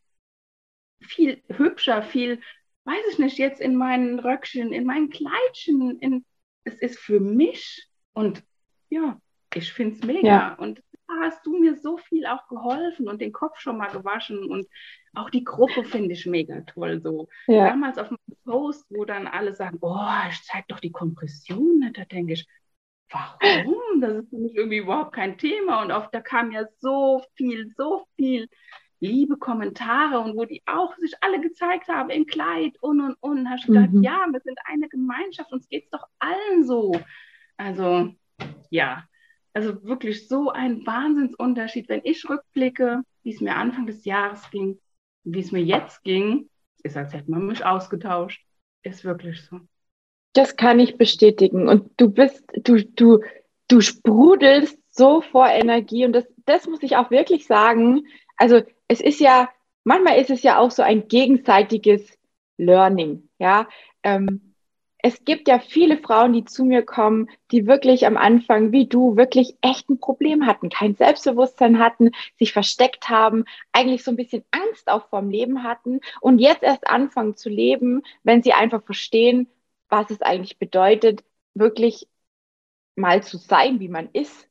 viel hübscher, viel, weiß ich nicht, jetzt in meinen Röckchen, in meinen Kleidchen. In, es ist für mich und ja, ich finde es mega. Ja. Und hast du mir so viel auch geholfen und den Kopf schon mal gewaschen und auch die Gruppe finde ich mega toll. So ja. damals auf dem Post, wo dann alle sagen, oh, ich zeig doch die Kompression, da denke ich, warum? Das ist für mich irgendwie überhaupt kein Thema. Und oft da kam ja so viel, so viel liebe Kommentare und wo die auch sich alle gezeigt haben in Kleid und und und. Hast du gedacht, mhm. ja, wir sind eine Gemeinschaft, uns geht es doch allen so. Also ja, also wirklich so ein Wahnsinnsunterschied, wenn ich rückblicke, wie es mir Anfang des Jahres ging, wie es mir jetzt ging, ist, als hätte man mich ausgetauscht. Ist wirklich so. Das kann ich bestätigen. Und du bist, du, du, du sprudelst so vor Energie. Und das, das muss ich auch wirklich sagen. Also es ist ja, manchmal ist es ja auch so ein gegenseitiges Learning. Ja, ähm, es gibt ja viele Frauen, die zu mir kommen, die wirklich am Anfang, wie du, wirklich echt ein Problem hatten, kein Selbstbewusstsein hatten, sich versteckt haben, eigentlich so ein bisschen Angst auch vorm Leben hatten und jetzt erst anfangen zu leben, wenn sie einfach verstehen, was es eigentlich bedeutet, wirklich mal zu sein, wie man ist.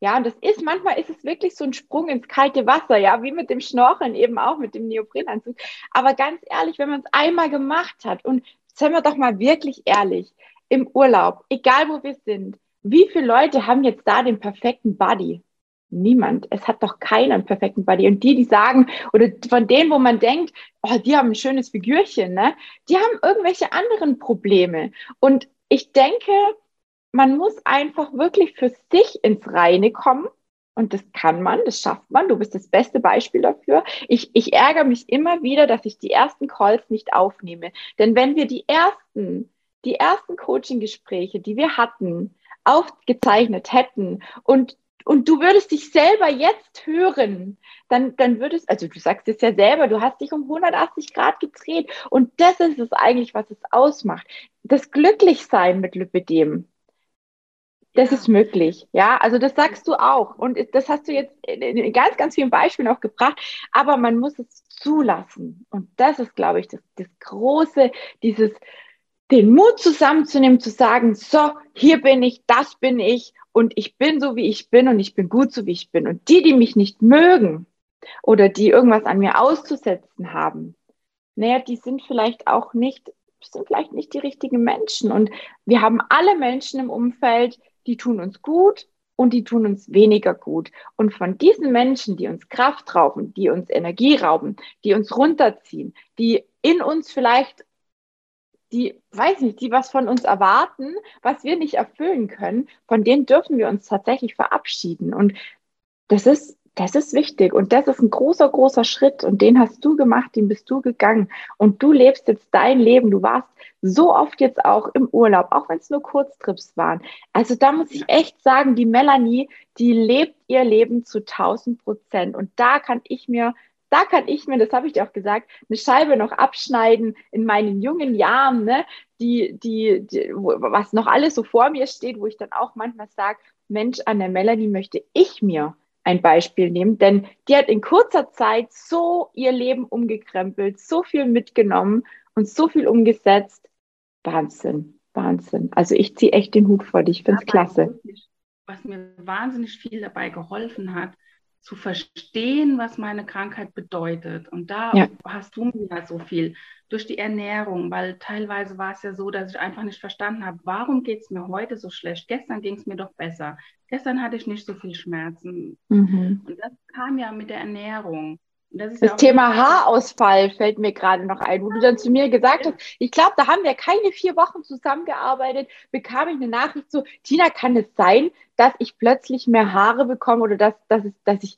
Ja, und das ist, manchmal ist es wirklich so ein Sprung ins kalte Wasser, ja, wie mit dem Schnorcheln, eben auch mit dem Neoprenanzug. Aber ganz ehrlich, wenn man es einmal gemacht hat und seien wir doch mal wirklich ehrlich, im Urlaub, egal wo wir sind, wie viele Leute haben jetzt da den perfekten Body? Niemand. Es hat doch keiner einen perfekten Body. Und die, die sagen, oder von denen, wo man denkt, oh, die haben ein schönes Figürchen, ne? Die haben irgendwelche anderen Probleme. Und ich denke, man muss einfach wirklich für sich ins Reine kommen und das kann man, das schafft man. Du bist das beste Beispiel dafür. Ich, ich ärgere mich immer wieder, dass ich die ersten Calls nicht aufnehme. Denn wenn wir die ersten, die ersten Coaching-Gespräche, die wir hatten, aufgezeichnet hätten und und du würdest dich selber jetzt hören, dann, dann würdest, also du sagst es ja selber, du hast dich um 180 Grad gedreht und das ist es eigentlich, was es ausmacht. Das Glücklichsein mit Lipidem, das ist möglich, ja. Also das sagst du auch. Und das hast du jetzt in ganz, ganz vielen Beispielen auch gebracht. Aber man muss es zulassen. Und das ist, glaube ich, das, das Große, dieses, den Mut zusammenzunehmen, zu sagen, so, hier bin ich, das bin ich und ich bin so, wie ich bin und ich bin gut so, wie ich bin. Und die, die mich nicht mögen oder die irgendwas an mir auszusetzen haben, naja, die sind vielleicht auch nicht, sind vielleicht nicht die richtigen Menschen. Und wir haben alle Menschen im Umfeld, die tun uns gut und die tun uns weniger gut. Und von diesen Menschen, die uns Kraft rauben, die uns Energie rauben, die uns runterziehen, die in uns vielleicht die, weiß nicht, die was von uns erwarten, was wir nicht erfüllen können, von denen dürfen wir uns tatsächlich verabschieden. Und das ist das ist wichtig und das ist ein großer, großer Schritt und den hast du gemacht, den bist du gegangen und du lebst jetzt dein Leben. Du warst so oft jetzt auch im Urlaub, auch wenn es nur Kurztrips waren. Also da muss ich echt sagen, die Melanie, die lebt ihr Leben zu 1000 Prozent und da kann ich mir da kann ich mir, das habe ich dir auch gesagt, eine Scheibe noch abschneiden in meinen jungen Jahren, ne, die, die, die was noch alles so vor mir steht, wo ich dann auch manchmal sage, Mensch, an der Melanie möchte ich mir ein Beispiel nehmen, denn die hat in kurzer Zeit so ihr Leben umgekrempelt, so viel mitgenommen und so viel umgesetzt. Wahnsinn, Wahnsinn. Also ich ziehe echt den Hut vor dich, ich finde es klasse. Was mir wahnsinnig viel dabei geholfen hat, zu verstehen, was meine Krankheit bedeutet. Und da ja. hast du mir so viel durch die Ernährung, weil teilweise war es ja so, dass ich einfach nicht verstanden habe, warum geht es mir heute so schlecht? Gestern ging es mir doch besser. Gestern hatte ich nicht so viel Schmerzen. Mhm. Und das kam ja mit der Ernährung. Das, das ja Thema Haarausfall fällt mir gerade noch ein, wo du dann zu mir gesagt hast, ich glaube, da haben wir keine vier Wochen zusammengearbeitet, bekam ich eine Nachricht so, Tina, kann es sein, dass ich plötzlich mehr Haare bekomme oder dass, dass, es, dass ich,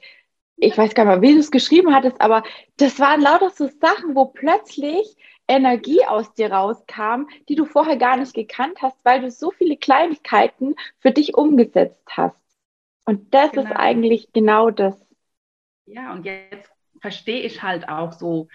ich weiß gar nicht mehr, wie du es geschrieben hattest, aber das waren lauter so Sachen, wo plötzlich Energie aus dir rauskam, die du vorher gar nicht gekannt hast, weil du so viele Kleinigkeiten für dich umgesetzt hast. Und das genau. ist eigentlich genau das. Ja, und jetzt verstehe ich halt auch so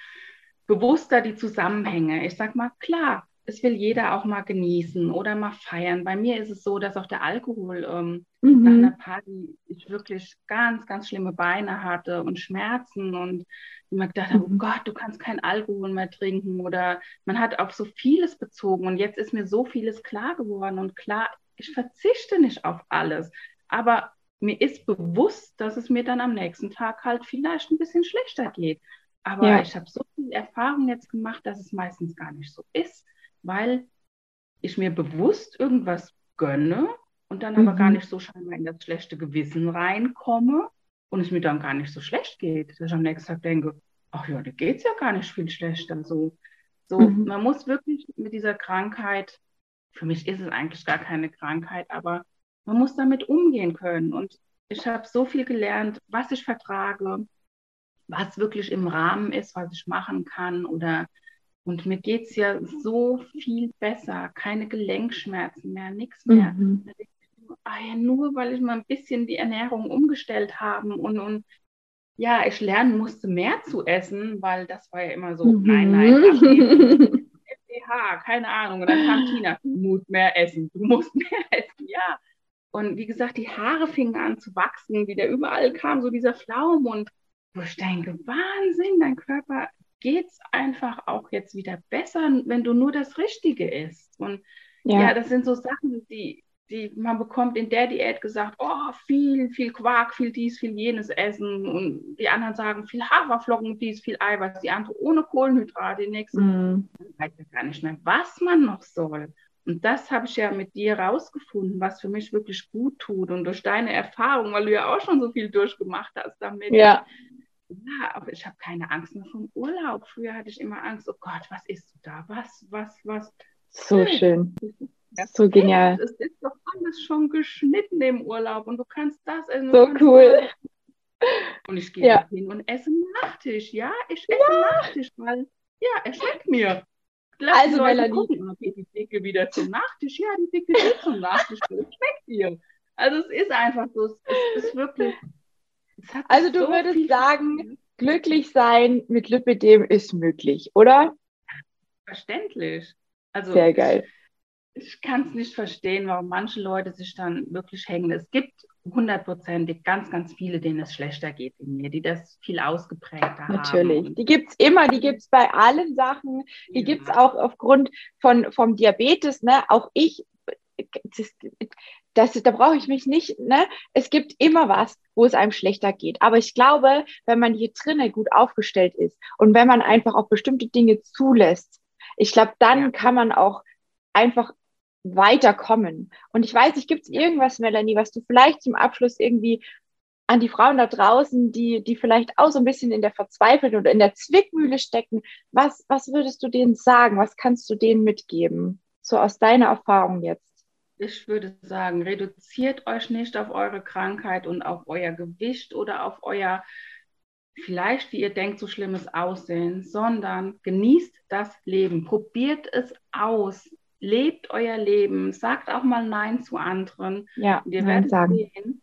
bewusster die Zusammenhänge. Ich sag mal, klar, es will jeder auch mal genießen oder mal feiern. Bei mir ist es so, dass auch der Alkohol ähm, mhm. nach einer Party ich wirklich ganz, ganz schlimme Beine hatte und Schmerzen und immer gedacht habe, oh mhm. Gott, du kannst keinen Alkohol mehr trinken oder man hat auf so vieles bezogen und jetzt ist mir so vieles klar geworden und klar, ich verzichte nicht auf alles, aber mir ist bewusst, dass es mir dann am nächsten Tag halt vielleicht ein bisschen schlechter geht. Aber ja. ich habe so viel Erfahrung jetzt gemacht, dass es meistens gar nicht so ist, weil ich mir bewusst irgendwas gönne und dann mhm. aber gar nicht so scheinbar in das schlechte Gewissen reinkomme und es mir dann gar nicht so schlecht geht, dass ich am nächsten Tag denke, ach ja, da geht es ja gar nicht viel schlechter. So, so mhm. man muss wirklich mit dieser Krankheit, für mich ist es eigentlich gar keine Krankheit, aber man muss damit umgehen können. Und ich habe so viel gelernt, was ich vertrage, was wirklich im Rahmen ist, was ich machen kann. Oder und mir geht es ja so viel besser. Keine Gelenkschmerzen mehr, nichts mehr. Mhm. Ah ja, nur weil ich mal ein bisschen die Ernährung umgestellt habe und, und ja, ich lernen musste, mehr zu essen, weil das war ja immer so, mhm. nein, nein, FDH, keine Ahnung. Und dann kam Tina, du musst mehr essen, du musst mehr essen, ja. Und wie gesagt, die Haare fingen an zu wachsen, wieder überall kam so dieser Flaum und wo ich denke, Wahnsinn, dein Körper geht es einfach auch jetzt wieder besser, wenn du nur das Richtige isst. Und ja, ja das sind so Sachen, die, die man bekommt in der Diät gesagt, oh, viel, viel Quark, viel dies, viel jenes essen. Und die anderen sagen, viel Haferflocken, dies, viel Eiweiß. Die andere ohne Kohlenhydrate, die nächste. Mm. weiß ja gar nicht mehr, was man noch soll. Und das habe ich ja mit dir rausgefunden, was für mich wirklich gut tut. Und durch deine Erfahrung, weil du ja auch schon so viel durchgemacht hast damit. Ja. Ja, aber ich habe keine Angst mehr vom Urlaub. Früher hatte ich immer Angst, oh Gott, was isst du da? Was, was, was? So hey, schön. so genial. Es ist doch alles schon geschnitten im Urlaub und du kannst das essen. So cool. Und ich gehe ja. hin und esse Nachtisch. Ja, ich esse ja. Nachtisch, weil ja, er schmeckt mir. Lass also, Leute gucken, okay, die Dicke wieder zum Nachtisch. Ja, die Dicke geht zum Nachtisch. Das schmeckt dir. Also es ist einfach so, es ist wirklich. Also du so würdest sagen, glücklich sein mit Lipidem ist möglich, oder? Verständlich. Also, Sehr geil. Ich kann es nicht verstehen, warum manche Leute sich dann wirklich hängen. Es gibt hundertprozentig ganz, ganz viele, denen es schlechter geht in mir, die das viel ausgeprägter Natürlich. haben. Natürlich. Die gibt es immer, die gibt es bei allen Sachen, die ja. gibt es auch aufgrund von, vom Diabetes. Ne? Auch ich, das, das, da brauche ich mich nicht, ne? Es gibt immer was, wo es einem schlechter geht. Aber ich glaube, wenn man hier drinnen gut aufgestellt ist und wenn man einfach auch bestimmte Dinge zulässt, ich glaube, dann ja. kann man auch einfach weiterkommen. Und ich weiß nicht, gibt es irgendwas, Melanie, was du vielleicht zum Abschluss irgendwie an die Frauen da draußen, die, die vielleicht auch so ein bisschen in der Verzweiflung oder in der Zwickmühle stecken, was, was würdest du denen sagen? Was kannst du denen mitgeben? So aus deiner Erfahrung jetzt. Ich würde sagen, reduziert euch nicht auf eure Krankheit und auf euer Gewicht oder auf euer vielleicht, wie ihr denkt, so schlimmes Aussehen, sondern genießt das Leben. Probiert es aus lebt euer Leben, sagt auch mal Nein zu anderen. Ja, und ihr werdet sagen. sehen,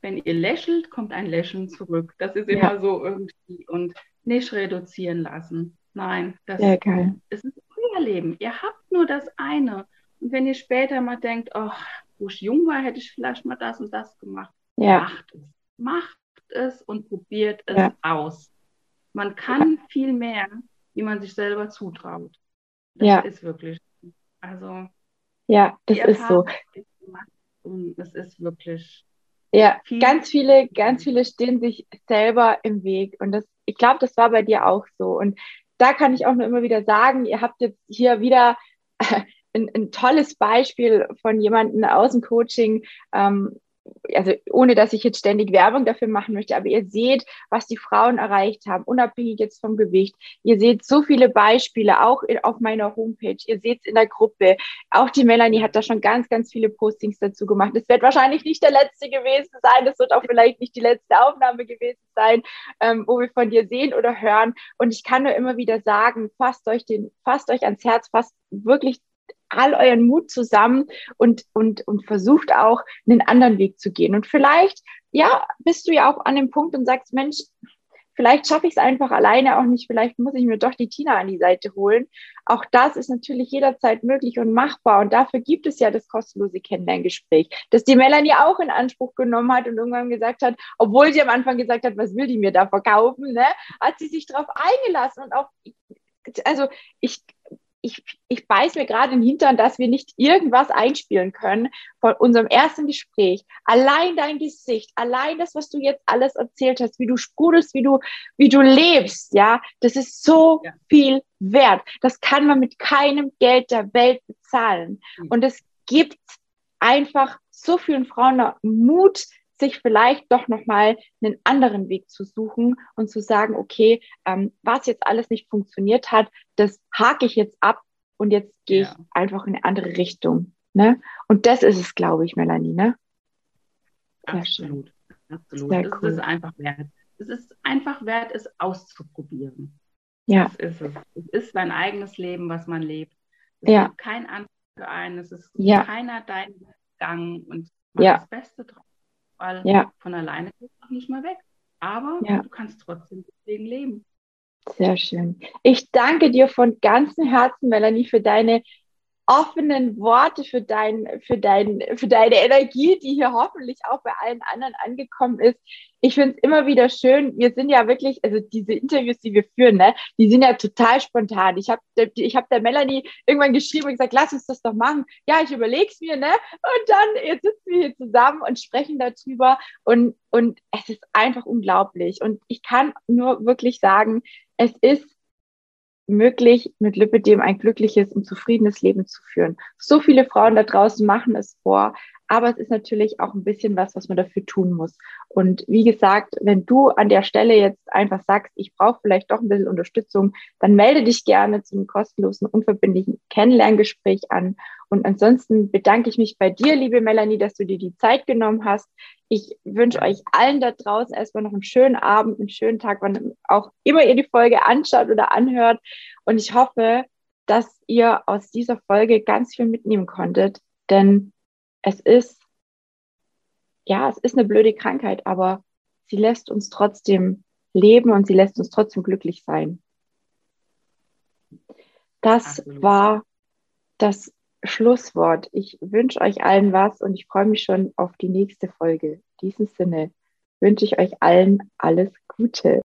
wenn ihr lächelt, kommt ein Lächeln zurück. Das ist immer ja. so irgendwie und nicht reduzieren lassen. Nein, das Sehr geil. ist euer Leben. Ihr habt nur das eine. Und wenn ihr später mal denkt, oh, wo ich jung war, hätte ich vielleicht mal das und das gemacht. Ja. Macht es. Macht es und probiert es ja. aus. Man kann viel mehr, wie man sich selber zutraut. Das ja. ist wirklich. Also. Ja, das ist so. Und das ist wirklich. Ja, viel ganz viele, ganz viele stehen sich selber im Weg. Und das, ich glaube, das war bei dir auch so. Und da kann ich auch nur immer wieder sagen, ihr habt jetzt hier wieder ein, ein tolles Beispiel von jemandem aus dem Coaching, ähm, also ohne dass ich jetzt ständig Werbung dafür machen möchte, aber ihr seht, was die Frauen erreicht haben, unabhängig jetzt vom Gewicht. Ihr seht so viele Beispiele, auch auf meiner Homepage. Ihr seht es in der Gruppe. Auch die Melanie hat da schon ganz, ganz viele Postings dazu gemacht. Es wird wahrscheinlich nicht der letzte gewesen sein. Das wird auch vielleicht nicht die letzte Aufnahme gewesen sein, ähm, wo wir von dir sehen oder hören. Und ich kann nur immer wieder sagen, fasst euch den, fasst euch ans Herz, fasst wirklich all euren Mut zusammen und, und, und versucht auch einen anderen Weg zu gehen. Und vielleicht, ja, bist du ja auch an dem Punkt und sagst, Mensch, vielleicht schaffe ich es einfach alleine auch nicht, vielleicht muss ich mir doch die Tina an die Seite holen. Auch das ist natürlich jederzeit möglich und machbar. Und dafür gibt es ja das kostenlose Kennenlerngespräch, das die Melanie auch in Anspruch genommen hat und irgendwann gesagt hat, obwohl sie am Anfang gesagt hat, was will die mir da verkaufen, ne, hat sie sich darauf eingelassen und auch also ich, ich, ich beiß mir gerade in den Hintern, dass wir nicht irgendwas einspielen können von unserem ersten Gespräch. Allein dein Gesicht, allein das, was du jetzt alles erzählt hast, wie du sprudelst, wie du, wie du lebst, ja, das ist so ja. viel wert. Das kann man mit keinem Geld der Welt bezahlen. Mhm. Und es gibt einfach so vielen Frauen Mut, sich vielleicht doch nochmal einen anderen Weg zu suchen und zu sagen, okay, ähm, was jetzt alles nicht funktioniert hat, das hake ich jetzt ab und jetzt gehe ja. ich einfach in eine andere Richtung. Ne? Und das ist es, glaube ich, Melanie, ne? Absolut. Absolut. Sehr das cool. ist einfach wert. Es ist einfach wert, es auszuprobieren. Ja. Das ist es. Es ist sein eigenes Leben, was man lebt. Es ja. gibt kein Anspruch für einen. Es ist ja. keiner dein Gang und man ja. das Beste drauf weil ja. von alleine geht es auch nicht mehr weg. Aber ja. du kannst trotzdem deswegen leben. Sehr schön. Ich danke dir von ganzem Herzen, Melanie, für deine offenen Worte, für, dein, für, dein, für deine Energie, die hier hoffentlich auch bei allen anderen angekommen ist. Ich finde es immer wieder schön. Wir sind ja wirklich, also diese Interviews, die wir führen, ne, die sind ja total spontan. Ich habe ich hab der Melanie irgendwann geschrieben und gesagt, lass uns das doch machen. Ja, ich überlege es mir, ne? Und dann jetzt sitzen wir hier zusammen und sprechen darüber. Und, und es ist einfach unglaublich. Und ich kann nur wirklich sagen, es ist möglich, mit Lipidem ein glückliches und zufriedenes Leben zu führen. So viele Frauen da draußen machen es vor, aber es ist natürlich auch ein bisschen was, was man dafür tun muss. Und wie gesagt, wenn du an der Stelle jetzt einfach sagst, ich brauche vielleicht doch ein bisschen Unterstützung, dann melde dich gerne zum kostenlosen, unverbindlichen Kennenlerngespräch an. Und ansonsten bedanke ich mich bei dir, liebe Melanie, dass du dir die Zeit genommen hast. Ich wünsche euch allen da draußen erstmal noch einen schönen Abend, einen schönen Tag, wann auch immer ihr die Folge anschaut oder anhört. Und ich hoffe, dass ihr aus dieser Folge ganz viel mitnehmen konntet, denn es ist, ja, es ist eine blöde Krankheit, aber sie lässt uns trotzdem leben und sie lässt uns trotzdem glücklich sein. Das Absolut. war das Schlusswort. Ich wünsche euch allen was und ich freue mich schon auf die nächste Folge. In diesem Sinne wünsche ich euch allen alles Gute.